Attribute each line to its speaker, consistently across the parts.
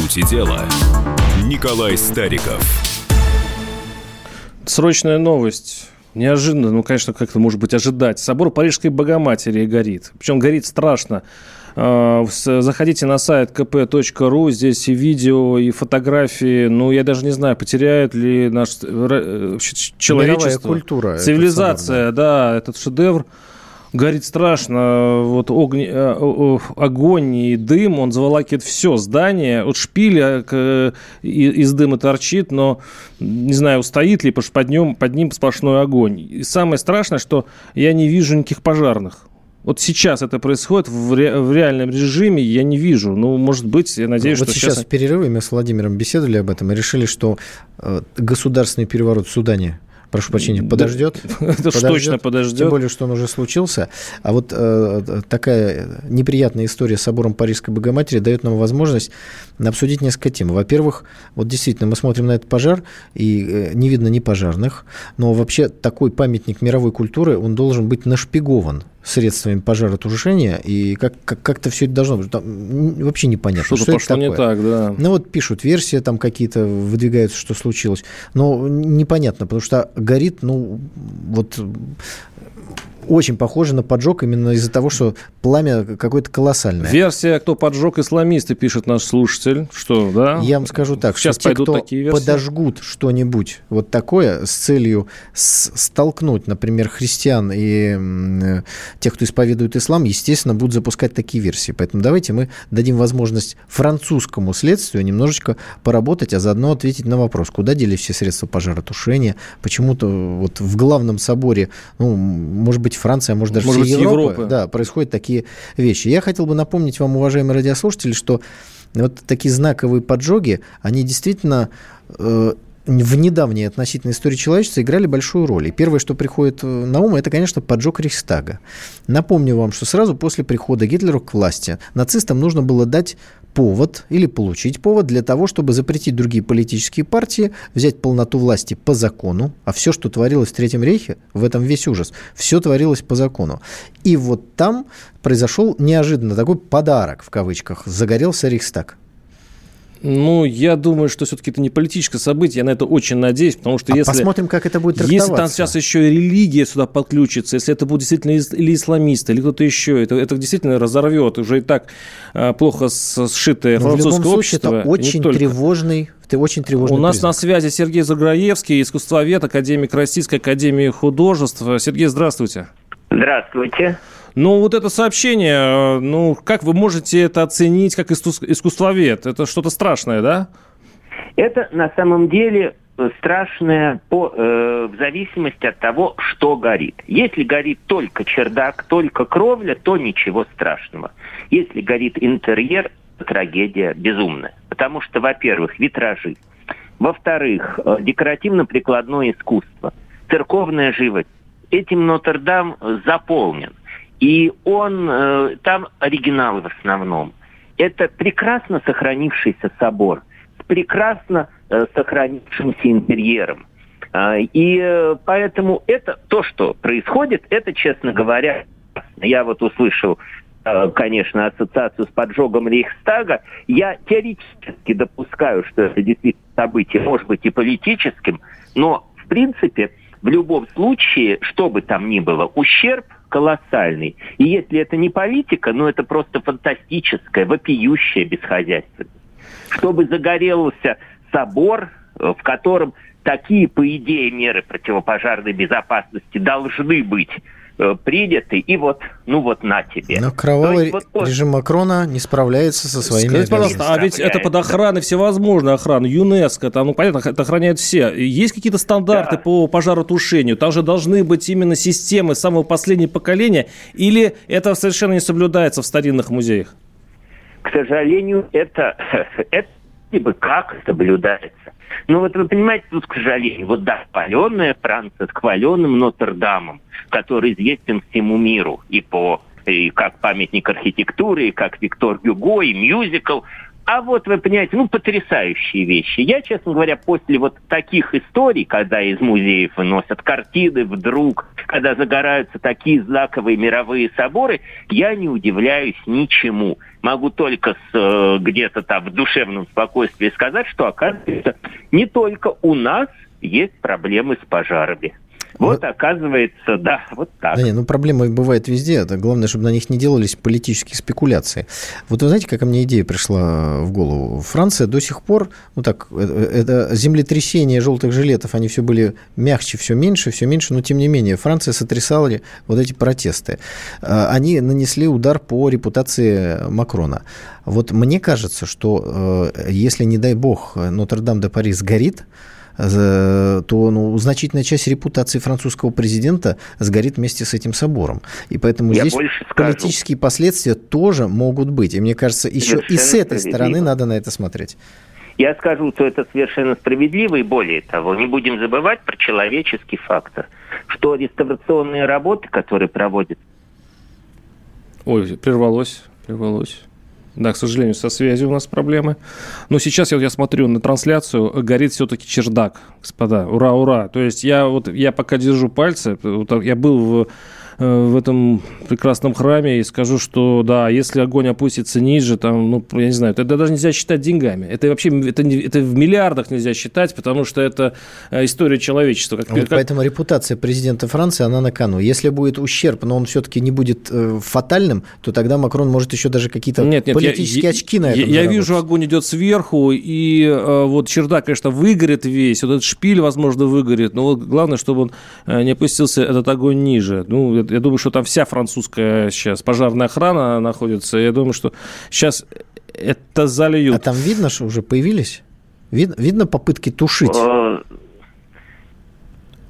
Speaker 1: сути дела, Николай Стариков.
Speaker 2: Срочная новость. Неожиданно, ну, конечно, как-то может быть ожидать. Собор Парижской Богоматери горит. Причем горит страшно. А, заходите на сайт kp.ru, здесь и видео, и фотографии. Ну, я даже не знаю, потеряет ли наш э, человечество. Мировая
Speaker 3: культура.
Speaker 2: Цивилизация, собор, да. да, этот шедевр горит страшно. Вот огонь, э, огонь и дым, он заволакивает все здание. От шпиля из дыма торчит, но не знаю, устоит ли, потому что под ним, под ним сплошной огонь. И самое страшное, что я не вижу никаких пожарных. Вот сейчас это происходит в, ре, в реальном режиме, я не вижу. Ну, может быть, я надеюсь,
Speaker 3: вот
Speaker 2: что
Speaker 3: сейчас... в перерыве мы с Владимиром беседовали об этом и решили, что э, государственный переворот в Судане прошу прощения, подождет.
Speaker 2: Подождет, точно подождет.
Speaker 3: Тем более, что он уже случился. А вот э, такая неприятная история с собором Парижской Богоматери дает нам возможность обсудить несколько тем. Во-первых, вот действительно, мы смотрим на этот пожар, и э, не видно ни пожарных, но вообще такой памятник мировой культуры, он должен быть нашпигован средствами пожаротушения, и как, как, как-то все это должно быть. Там вообще непонятно.
Speaker 2: Что-то что пошло не так, да.
Speaker 3: Ну вот пишут, версии там какие-то выдвигаются, что случилось. Но непонятно, потому что горит, ну, вот очень похоже на поджог именно из-за того, что пламя какое-то колоссальное.
Speaker 2: Версия, кто поджег исламисты, пишет наш слушатель. Что, да?
Speaker 3: Я вам скажу так, Сейчас что те, кто такие версии. подожгут что-нибудь вот такое с целью столкнуть, например, христиан и э, тех, кто исповедует ислам, естественно, будут запускать такие версии. Поэтому давайте мы дадим возможность французскому следствию немножечко поработать, а заодно ответить на вопрос, куда делись все средства пожаротушения, почему-то вот в главном соборе, ну, может быть, быть, Франция, а может даже может вся Европа, Европы. Да, происходят такие вещи. Я хотел бы напомнить вам, уважаемые радиослушатели, что вот такие знаковые поджоги, они действительно э, в недавней относительной истории человечества играли большую роль. И первое, что приходит э, на ум, это, конечно, поджог Рейхстага. Напомню вам, что сразу после прихода Гитлера к власти нацистам нужно было дать повод или получить повод для того, чтобы запретить другие политические партии, взять полноту власти по закону, а все, что творилось в Третьем рейхе, в этом весь ужас, все творилось по закону. И вот там произошел неожиданно такой подарок, в кавычках, загорелся Рейхстаг.
Speaker 2: Ну, я думаю, что все-таки это не политическое событие, я на это очень надеюсь, потому что а если...
Speaker 3: посмотрим, как это будет
Speaker 2: Если там сейчас еще и религия сюда подключится, если это будет действительно или исламисты, или кто-то еще, это, это действительно разорвет уже и так а, плохо сшитое Но французское в любом общество.
Speaker 3: Случае, это очень тревожный ты очень тревожный
Speaker 2: У нас признак. на связи Сергей Заграевский, искусствовед, академик Российской академии художеств. Сергей, здравствуйте.
Speaker 4: Здравствуйте.
Speaker 2: Ну, вот это сообщение, э, ну, как вы можете это оценить как искусствовед? Это что-то страшное, да?
Speaker 4: Это на самом деле страшное по, э, в зависимости от того, что горит. Если горит только чердак, только кровля, то ничего страшного. Если горит интерьер, трагедия безумная. Потому что, во-первых, витражи. Во-вторых, э, декоративно-прикладное искусство. Церковная живопись. Этим Нотр-Дам заполнен. И он, э, там оригиналы в основном. Это прекрасно сохранившийся собор с прекрасно э, сохранившимся интерьером. Э, и э, поэтому это то, что происходит, это, честно говоря, я вот услышал э, конечно, ассоциацию с поджогом Рейхстага, я теоретически допускаю, что это действительно событие может быть и политическим, но, в принципе, в любом случае, что бы там ни было, ущерб колоссальный. И если это не политика, ну это просто фантастическое, вопиющее бесхозяйственность. Чтобы загорелся собор, э, в котором такие, по идее, меры противопожарной безопасности должны быть приняты, и вот, ну вот на тебе.
Speaker 3: Но кровавый есть, вот, режим Макрона не справляется со своими
Speaker 2: Скажите, пожалуйста, а ведь это под охраной всевозможной охраны, ЮНЕСКО, там, ну, понятно, это охраняют все. Есть какие-то стандарты да. по пожаротушению? Там же должны быть именно системы самого последнего поколения, или это совершенно не соблюдается в старинных музеях?
Speaker 4: К сожалению, это, это бы как соблюдается. Ну вот вы понимаете, тут, к сожалению, вот да, хваленная Франция с хваленным Нотр-Дамом, который известен всему миру и по и как памятник архитектуры, и как Виктор Гюго, и мюзикл. А вот вы понимаете, ну, потрясающие вещи. Я, честно говоря, после вот таких историй, когда из музеев выносят картины вдруг, когда загораются такие знаковые мировые соборы, я не удивляюсь ничему. Могу только с, э, где-то там в душевном спокойствии сказать, что, оказывается, не только у нас есть проблемы с пожарами. Вот, вот оказывается, да, вот так.
Speaker 3: Да не, ну проблема бывает везде. Это главное, чтобы на них не делались политические спекуляции. Вот вы знаете, какая мне идея пришла в голову? Франция до сих пор, ну так, э, э, это землетрясение желтых жилетов, они все были мягче, все меньше, все меньше, но тем не менее, Франция сотрясала вот эти протесты. А, они нанесли удар по репутации Макрона. Вот мне кажется, что э, если, не дай бог, Нотр-Дам-де-Пари сгорит, то ну, значительная часть репутации французского президента сгорит вместе с этим собором. И поэтому Я здесь политические последствия тоже могут быть. И мне кажется, еще и с этой стороны надо на это смотреть.
Speaker 4: Я скажу, что это совершенно справедливо, и более того, не будем забывать про человеческий фактор, что реставрационные работы, которые проводят...
Speaker 2: Ой, прервалось, прервалось. Да, к сожалению, со связью у нас проблемы. Но сейчас я, я смотрю на трансляцию, горит все-таки чердак, господа. Ура, ура. То есть я вот я пока держу пальцы, вот я был в в этом прекрасном храме и скажу, что да, если огонь опустится ниже, там, ну, я не знаю, это даже нельзя считать деньгами. Это вообще это, это в миллиардах нельзя считать, потому что это э, история человечества.
Speaker 3: Как, вот как... Поэтому репутация президента Франции, она на кону. Если будет ущерб, но он все-таки не будет э, фатальным, то тогда Макрон может еще даже какие-то нет, нет, политические я, очки на этом
Speaker 2: Я, я вижу, огонь идет сверху, и э, вот чердак, конечно, выгорит весь, вот этот шпиль, возможно, выгорит, но вот главное, чтобы он э, не опустился, этот огонь ниже. Ну, я думаю, что там вся французская сейчас пожарная охрана находится. Я думаю, что сейчас это зальют.
Speaker 3: А там видно, что уже появились? Вид, видно попытки тушить? Э,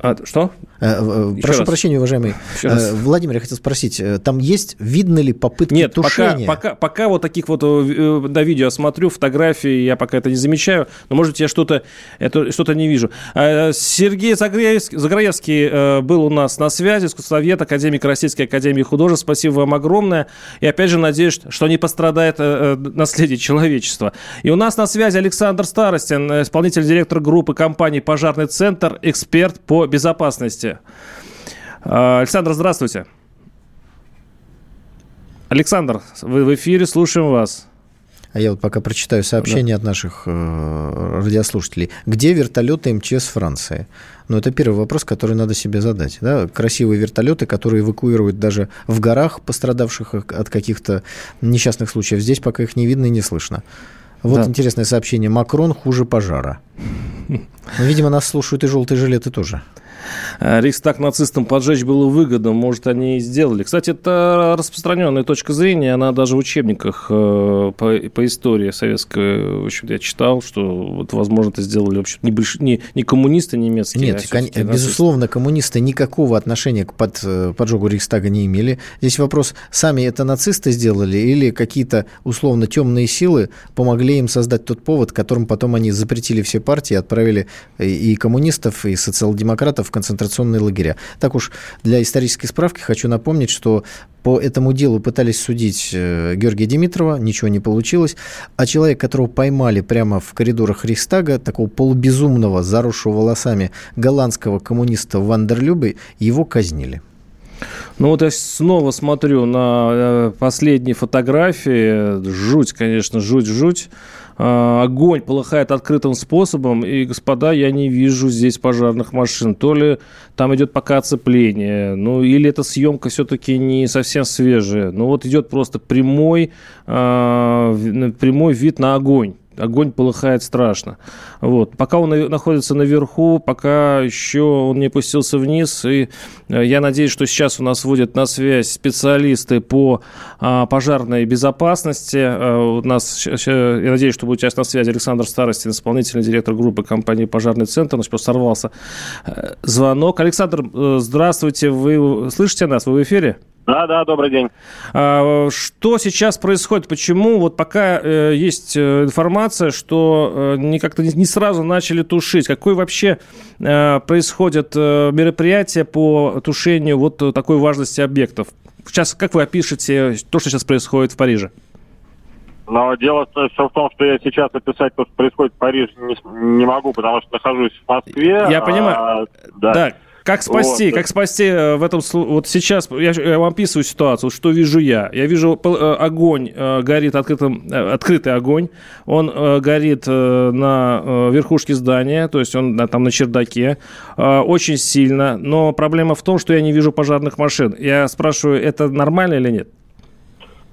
Speaker 2: а, что?
Speaker 3: Э, Еще Прошу раз. прощения, уважаемый. Э, Владимир, я хотел спросить, э, там есть, видно ли попытки Нет, тушения?
Speaker 2: Пока, пока, пока вот таких вот на видео смотрю, фотографии, я пока это не замечаю, но, может я что-то что не вижу. Сергей Заграевский, Заграевский был у нас на связи, искусствовед, академик Российской Академии Художеств. Спасибо вам огромное. И опять же, надеюсь, что не пострадает наследие человечества. И у нас на связи Александр Старостин, исполнительный директор группы компании «Пожарный центр», эксперт по безопасности. А, Александр, здравствуйте. Александр, вы в эфире, слушаем вас.
Speaker 3: А я вот пока прочитаю сообщение да. от наших э, радиослушателей. Где вертолеты МЧС Франции? Ну, это первый вопрос, который надо себе задать. Да? Красивые вертолеты, которые эвакуируют даже в горах, пострадавших от каких-то несчастных случаев. Здесь пока их не видно и не слышно. Вот да. интересное сообщение. Макрон хуже пожара. Ну, видимо, нас слушают и желтые жилеты тоже.
Speaker 2: Э, Рейхстаг нацистам поджечь было выгодно, может, они и сделали. Кстати, это распространенная точка зрения, она даже в учебниках э, по, по истории советской, в общем я читал, что, вот, возможно, это сделали, в общем, не, больш... не, не коммунисты немецкие,
Speaker 3: Нет, а кон... безусловно, коммунисты никакого отношения к под, э, поджогу Рейхстага не имели. Здесь вопрос, сами это нацисты сделали или какие-то, условно, темные силы помогли им создать тот повод, которым потом они запретили все партии, отправили и коммунистов, и социал-демократов концентрационные лагеря. Так уж для исторической справки хочу напомнить, что по этому делу пытались судить э, Георгия Димитрова, ничего не получилось. А человек, которого поймали прямо в коридорах Рейхстага, такого полубезумного, заросшего волосами голландского коммуниста Вандерлюбе, его казнили.
Speaker 2: Ну вот я снова смотрю на э, последние фотографии. Жуть, конечно, жуть-жуть. А, огонь полыхает открытым способом, и, господа, я не вижу здесь пожарных машин. То ли там идет пока оцепление, ну, или эта съемка все-таки не совсем свежая. Ну, вот идет просто прямой, э, прямой вид на огонь огонь полыхает страшно. Вот. Пока он находится наверху, пока еще он не опустился вниз, и э, я надеюсь, что сейчас у нас вводят на связь специалисты по а, пожарной безопасности. А, у нас, я надеюсь, что будет сейчас на связи Александр Старостин, исполнительный директор группы компании «Пожарный центр». У нас просто сорвался э, звонок. Александр, здравствуйте, вы слышите нас? Вы в эфире?
Speaker 5: Да, да, добрый день.
Speaker 2: А, что сейчас происходит? Почему вот пока э, есть э, информация, что э, не как-то не сразу начали тушить? Какое вообще происходит мероприятие по тушению вот такой важности объектов? Сейчас как вы опишете то, что сейчас происходит в Париже?
Speaker 5: Но дело все в том, что я сейчас описать то, что происходит в Париже, не, не могу, потому что нахожусь в Москве.
Speaker 2: Я а, понимаю. Да. да. Как спасти, вот. как спасти э, в этом вот сейчас я, я вам описываю ситуацию, что вижу я. Я вижу э, огонь э, горит открытым, открытый огонь, он горит на верхушке здания, то есть он там на чердаке, очень сильно. Но проблема в том, что я не вижу пожарных машин. Я спрашиваю, это нормально или нет?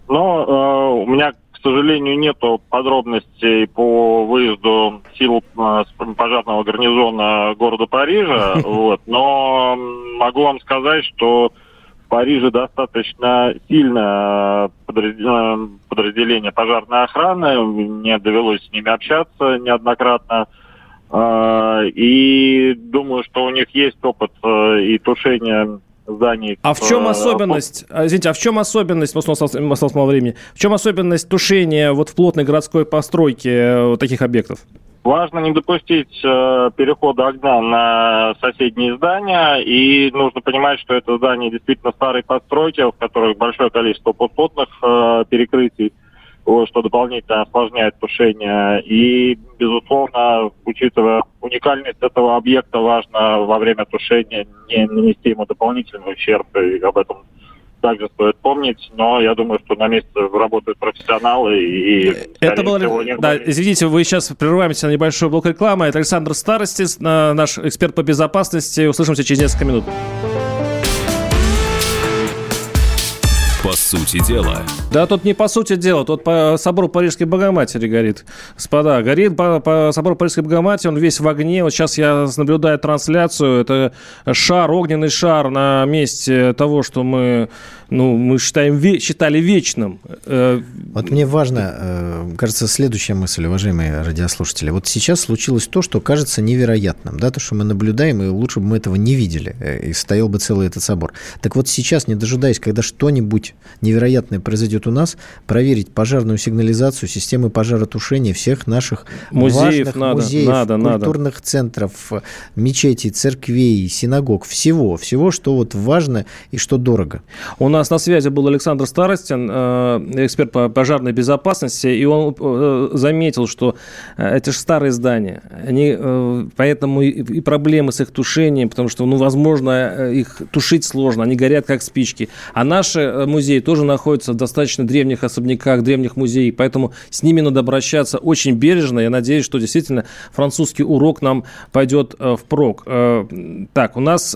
Speaker 5: Ну, у меня сожалению, нету подробностей по выезду сил э, пожарного гарнизона города Парижа, вот, но могу вам сказать, что в Париже достаточно сильное э, подразделение пожарной охраны, мне довелось с ними общаться неоднократно, э, и думаю, что у них есть опыт и тушения зданий.
Speaker 2: А в чем особенность, а, извините, а в чем особенность, осталось мало времени, в чем особенность тушения вот в плотной городской постройке э, вот таких объектов?
Speaker 5: Важно не допустить э, перехода огня на соседние здания, и нужно понимать, что это здание действительно старой постройки, в которых большое количество подплотных э, перекрытий что дополнительно осложняет тушение. И, безусловно, учитывая уникальность этого объекта, важно во время тушения не нанести ему дополнительный ущерб, и об этом также стоит помнить, но я думаю, что на месте работают профессионалы и...
Speaker 2: Это было... Да, извините, вы сейчас прерываемся на небольшой блок рекламы. Это Александр Старостис, наш эксперт по безопасности. Услышимся через несколько минут.
Speaker 1: По сути дела.
Speaker 2: Да, тут не по сути дела, тут по собору Парижской Богоматери горит. Господа, горит по, по собору Парижской Богоматери, он весь в огне. Вот сейчас я наблюдаю трансляцию. Это шар, огненный шар на месте того, что мы ну, мы считаем, считали вечным.
Speaker 3: Э, вот мне важно, э, кажется, следующая мысль, уважаемые радиослушатели. Вот сейчас случилось то, что кажется невероятным, да, то, что мы наблюдаем, и лучше бы мы этого не видели, э, и стоял бы целый этот собор. Так вот сейчас, не дожидаясь, когда что-нибудь невероятное произойдет у нас, проверить пожарную сигнализацию, системы пожаротушения всех наших музеев, важных надо, музеев, надо, культурных надо. центров, мечетей, церквей, синагог, всего, всего, что вот важно и что дорого.
Speaker 2: У нас на связи был Александр Старостин, э, эксперт по пожарной безопасности, и он э, заметил, что э, это же старые здания, они, поэтому и проблемы с их тушением, потому что, ну, возможно, их тушить сложно, они горят как спички. А наши музеи тоже находятся в достаточно древних особняках, древних музеев, поэтому с ними надо обращаться очень бережно. Я надеюсь, что действительно французский урок нам пойдет впрок. Так, у нас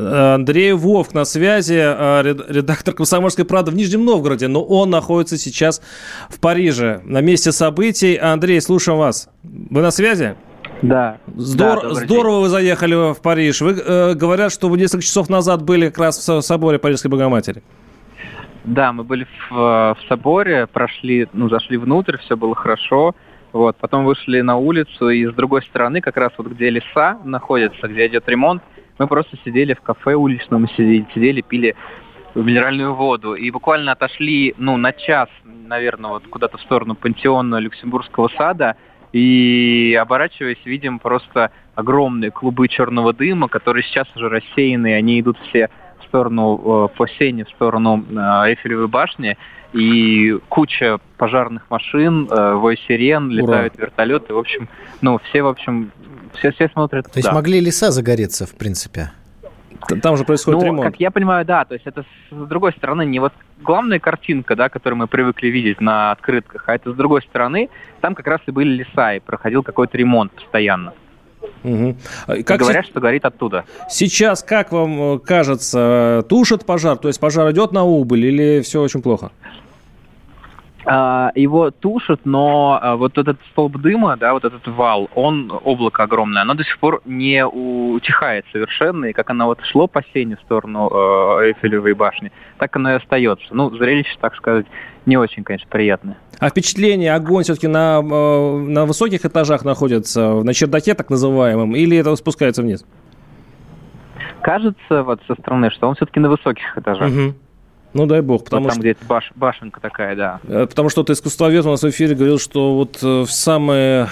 Speaker 2: Андрей Вовк на связи, а, редактор «Комсомольской правды» в Нижнем Новгороде, но он находится сейчас в Париже на месте событий. Андрей, слушаем вас. Вы на связи?
Speaker 6: Да.
Speaker 2: Здор- да здорово день. вы заехали в Париж. Вы э, говорят, что вы несколько часов назад были как раз в соборе Парижской Богоматери.
Speaker 6: Да, мы были в, в соборе, прошли, ну, зашли внутрь, все было хорошо. Вот, потом вышли на улицу, и с другой стороны, как раз вот где леса находятся, где идет ремонт, мы просто сидели в кафе уличном, сидели, сидели пили минеральную воду. И буквально отошли, ну, на час, наверное, вот куда-то в сторону пантеона Люксембургского сада, и оборачиваясь, видим просто огромные клубы черного дыма, которые сейчас уже рассеяны, они идут все сторону, э, по сене, в сторону э, Эйфелевой башни, и куча пожарных машин, э, вой сирен, летают Ура. вертолеты, в общем, ну, все, в общем, все, все смотрят
Speaker 3: То есть могли леса загореться, в принципе?
Speaker 2: Там же происходит
Speaker 6: ну,
Speaker 2: ремонт.
Speaker 6: как я понимаю, да, то есть это с другой стороны не вот главная картинка, да, которую мы привыкли видеть на открытках, а это с другой стороны, там как раз и были леса, и проходил какой-то ремонт постоянно. Угу. Как Говорят, с... что горит оттуда.
Speaker 2: Сейчас, как вам кажется, тушит пожар? То есть пожар идет на убыль или все очень плохо?
Speaker 6: А, его тушат, но а, вот этот столб дыма, да, вот этот вал, он, облако огромное, оно до сих пор не утихает совершенно, и как оно вот шло по сене в сторону э, Эйфелевой башни, так оно и остается. Ну, зрелище, так сказать, не очень, конечно, приятное.
Speaker 2: А впечатление, огонь все-таки на, на высоких этажах находится, на чердаке так называемом, или это спускается вниз?
Speaker 6: Кажется, вот со стороны, что он все-таки на высоких этажах. Угу.
Speaker 2: Ну, дай бог.
Speaker 6: Потому вот там, что... где баш... башенка такая, да.
Speaker 2: Э, потому что ты искусствовед у нас в эфире говорил, что вот э, в самые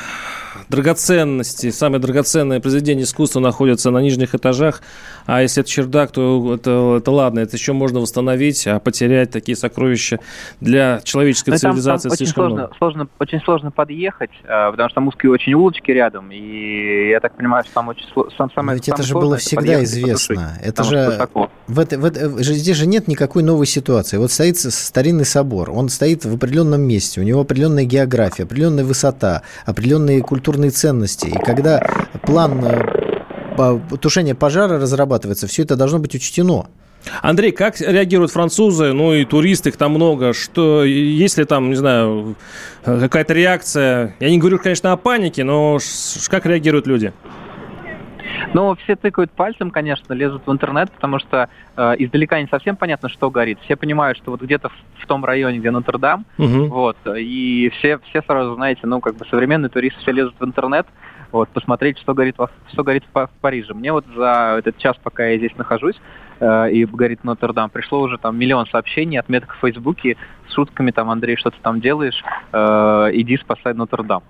Speaker 2: драгоценности, самые драгоценные произведения искусства находятся на нижних этажах, а если это чердак, то это, это ладно, это еще можно восстановить, а потерять такие сокровища для человеческой Но ну, цивилизации
Speaker 6: там, там
Speaker 2: слишком
Speaker 6: очень
Speaker 2: много.
Speaker 6: Сложно, очень сложно подъехать, а, потому что там узкие очень улочки рядом, и я так понимаю, что там очень сам,
Speaker 3: самое, ведь это же было всегда известно. Это же в это, в это, здесь же нет никакой новой ситуации. Вот стоит старинный собор, он стоит в определенном месте, у него определенная география, определенная высота, определенные культурные ценности. И когда план э, тушения пожара разрабатывается, все это должно быть учтено.
Speaker 2: Андрей, как реагируют французы, ну и туристы, их там много, что, если там, не знаю, какая-то реакция, я не говорю, конечно, о панике, но как реагируют люди?
Speaker 6: Ну, все тыкают пальцем, конечно, лезут в интернет, потому что э, издалека не совсем понятно, что горит. Все понимают, что вот где-то в, в том районе, где Нотр-Дам, угу. вот, и все, все сразу, знаете, ну, как бы современные туристы все лезут в интернет, вот, посмотреть, что горит, во, что горит в, в Париже. Мне вот за этот час, пока я здесь нахожусь, э, и горит Нотр-Дам, пришло уже там миллион сообщений, отметок в Фейсбуке с шутками, там, Андрей, что ты там делаешь, э, иди спасай Нотр-Дам.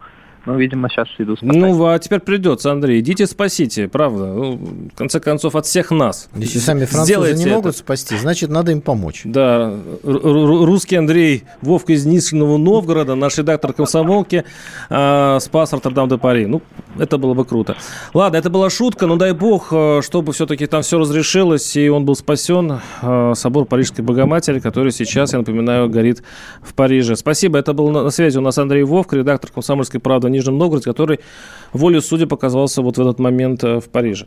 Speaker 6: Ну, видимо, сейчас иду спасать.
Speaker 2: Ну, а теперь придется, Андрей. Идите спасите, правда. Ну, в конце концов, от всех нас.
Speaker 3: Если сами французы Сделайте не могут это. спасти, значит, надо им помочь.
Speaker 2: Да. Русский Андрей Вовка из Нижнего Новгорода, наш редактор комсомолки, э, спас Роттердам де Пари. Ну, это было бы круто. Ладно, это была шутка, но дай бог, э, чтобы все-таки там все разрешилось, и он был спасен. Э, собор Парижской Богоматери, который сейчас, я напоминаю, горит в Париже. Спасибо. Это был на связи у нас Андрей Вовк, редактор «Комсомольской правды» Нижнем Новгороде, который волю судя показался вот в этот момент э, в Париже.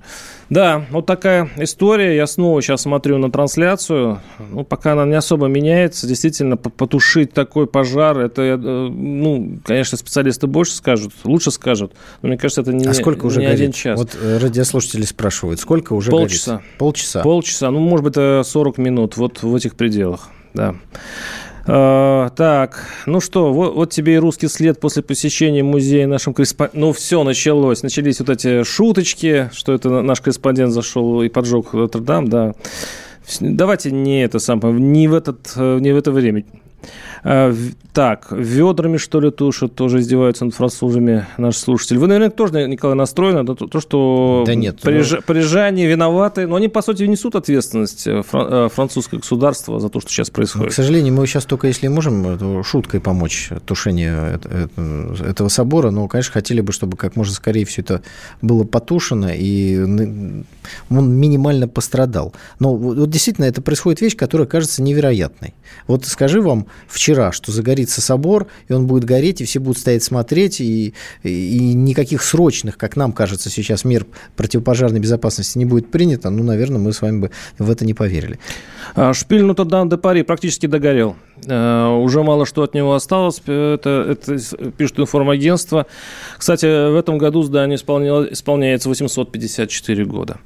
Speaker 2: Да, вот такая история. Я снова сейчас смотрю на трансляцию. Ну, пока она не особо меняется. Действительно, потушить такой пожар, это, э, ну, конечно, специалисты больше скажут, лучше скажут. Но мне кажется, это не,
Speaker 3: а сколько уже
Speaker 2: не
Speaker 3: горит?
Speaker 2: один час.
Speaker 3: Вот э, радиослушатели спрашивают, сколько уже
Speaker 2: Полчаса.
Speaker 3: горит? Полчаса.
Speaker 2: Полчаса. Ну, может быть, 40 минут. Вот в этих пределах. Да. Э, так, ну что, вот, вот тебе и русский след после посещения музея нашим корреспондентом. Ну, все началось. Начались вот эти шуточки, что это наш корреспондент зашел и поджег Нотр-Дам, да. Давайте не это самое, не в, этот, э, не в это время. А, так, ведрами, что ли, тушат, тоже издеваются над французами наши слушатели. Вы, наверное, тоже, Николай, настроены на то, что
Speaker 3: да нет,
Speaker 2: париж... ну... парижане виноваты, но они, по сути, несут ответственность э, э, французское государство за то, что сейчас происходит.
Speaker 3: к сожалению, мы сейчас только, если можем, шуткой помочь тушению этого собора, но, конечно, хотели бы, чтобы как можно скорее все это было потушено, и он минимально пострадал. Но вот действительно, это происходит вещь, которая кажется невероятной. Вот скажи вам, вчера, что загорится собор, и он будет гореть, и все будут стоять смотреть, и, и никаких срочных, как нам кажется сейчас, мер противопожарной безопасности не будет принято, ну, наверное, мы с вами бы в это не поверили.
Speaker 2: А, Шпиль Нотр-Дам де Пари практически догорел. Э, уже мало что от него осталось. Это, это пишет информагентство. Кстати, в этом году здание исполняется 854 года.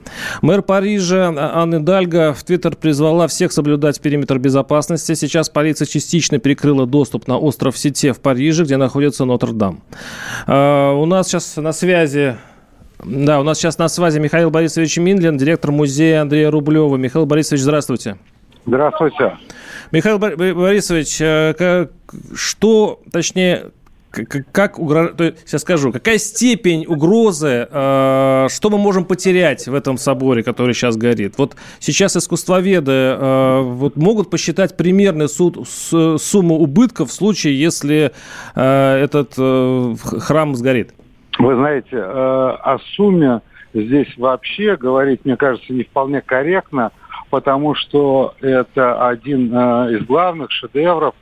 Speaker 2: Мэр Парижа Анны Дальга в Твиттер призвала всех соблюдать периметр безопасности. Сейчас полиция частично перекрыла доступ на остров Сите в Париже, где находится Нотр-Дам. Э, у нас сейчас на связи да, у нас сейчас на связи Михаил Борисович Миндлин, директор музея Андрея Рублева. Михаил Борисович, здравствуйте.
Speaker 7: Здравствуйте.
Speaker 2: Михаил Борисович, э, что, точнее, как, сейчас скажу, какая степень угрозы, э, что мы можем потерять в этом соборе, который сейчас горит? Вот сейчас искусствоведы э, вот могут посчитать примерный суд, сумму убытков в случае, если этот храм сгорит?
Speaker 7: Вы знаете, о сумме здесь вообще говорить, мне кажется, не вполне корректно – потому что это один э, из главных шедевров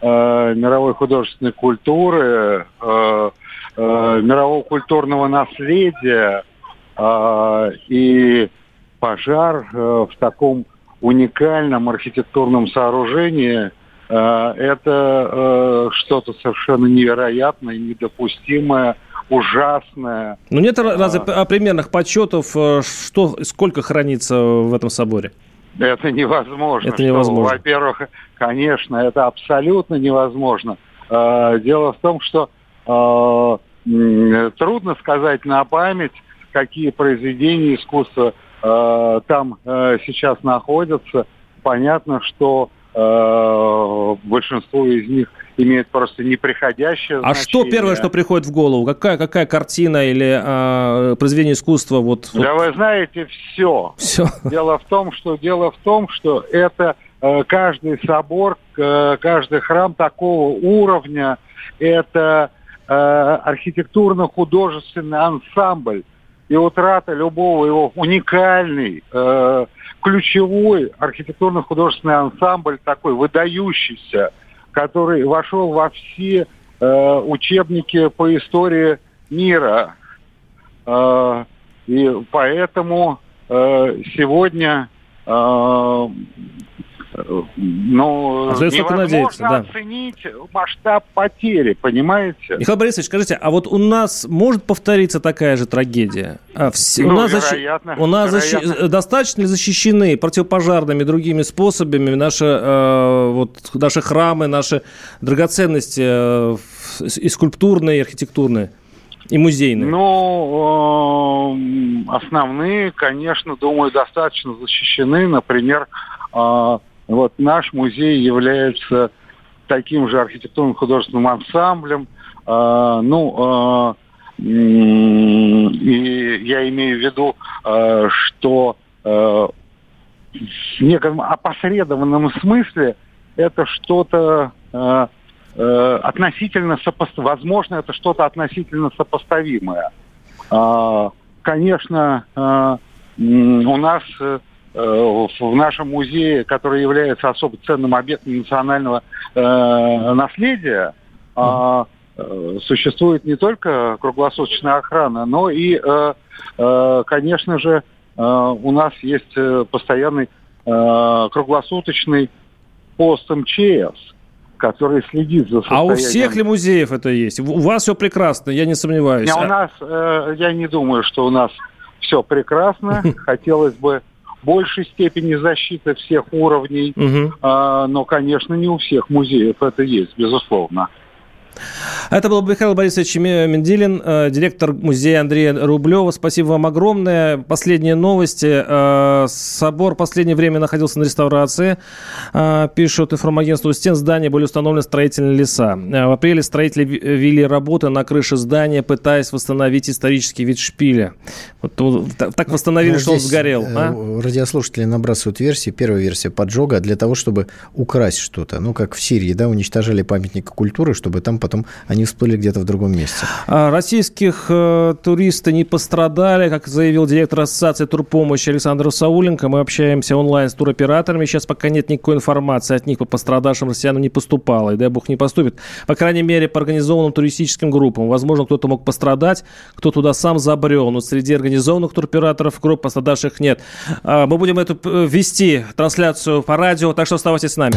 Speaker 7: э, мировой художественной культуры, э, э, мирового культурного наследия. Э, и пожар э, в таком уникальном архитектурном сооружении э, это э, что-то совершенно невероятное, недопустимое, ужасное.
Speaker 2: Ну нет разве а, примерных подсчетов, э, что, сколько хранится в этом соборе?
Speaker 7: Это невозможно.
Speaker 2: Это невозможно.
Speaker 7: Во-первых, конечно, это абсолютно невозможно. Э, дело в том, что э, трудно сказать на память, какие произведения искусства э, там сейчас находятся. Понятно, что большинство из них имеет просто неприходящее
Speaker 2: А что первое, что приходит в голову? Какая, какая картина или э, произведение искусства? Вот,
Speaker 7: да вот... вы знаете, все. все. Дело в том, что дело в том, что это э, каждый собор, э, каждый храм такого уровня, это э, архитектурно-художественный ансамбль и утрата любого его уникальный, ключевой архитектурно-художественный ансамбль такой выдающийся, который вошел во все э, учебники по истории мира. Э, и поэтому э, сегодня э, ну, невозможно надеяться, да. оценить масштаб потери, понимаете?
Speaker 2: Михаил Борисович, скажите, а вот у нас может повториться такая же трагедия? А, все, ну, у нас, вероятно, у нас вероятно. Достаточно ли защищены противопожарными другими способами наши, э, вот, наши храмы, наши драгоценности э, и скульптурные, и архитектурные? И музейные?
Speaker 7: Ну, э, основные, конечно, думаю, достаточно защищены. Например, э, вот наш музей является таким же архитектурно-художественным ансамблем. Э, ну, э, и я имею в виду, э, что э, в неком опосредованном смысле это что-то э, э, относительно сопоставимое. Возможно, это что-то относительно сопоставимое. Э, конечно, э, у нас Э, в нашем музее, который является особо ценным объектом национального э, наследия, mm существует не только круглосуточная охрана, но и, конечно же, у нас есть постоянный круглосуточный пост МЧС, который следит за
Speaker 2: состоянием... А у всех ли музеев это есть? У вас все прекрасно, я не сомневаюсь.
Speaker 7: А у нас, я не думаю, что у нас все прекрасно. Хотелось бы большей степени защиты всех уровней, угу. но, конечно, не у всех музеев это есть, безусловно.
Speaker 2: Это был Михаил Борисович Менделин, э, директор музея Андрея Рублева. Спасибо вам огромное. Последние новости. Э, собор в последнее время находился на реставрации. Э, пишут информагентство. У стен здания были установлены строительные леса. В апреле строители вели работы на крыше здания, пытаясь восстановить исторический вид шпиля. Вот, так восстановили, ну, что он сгорел. А?
Speaker 3: Радиослушатели набрасывают версии. Первая версия поджога для того, чтобы украсть что-то. Ну, как в Сирии, да, уничтожали памятники культуры, чтобы там потом они всплыли где-то в другом месте.
Speaker 2: А российских э, туристы не пострадали, как заявил директор Ассоциации турпомощи Александр Сауленко. Мы общаемся онлайн с туроператорами. Сейчас пока нет никакой информации от них по пострадавшим россиянам не поступало. И дай бог не поступит. По крайней мере, по организованным туристическим группам. Возможно, кто-то мог пострадать, кто туда сам забрел. Но среди организованных туроператоров групп пострадавших нет. А, мы будем эту э, вести трансляцию по радио, так что оставайтесь с нами.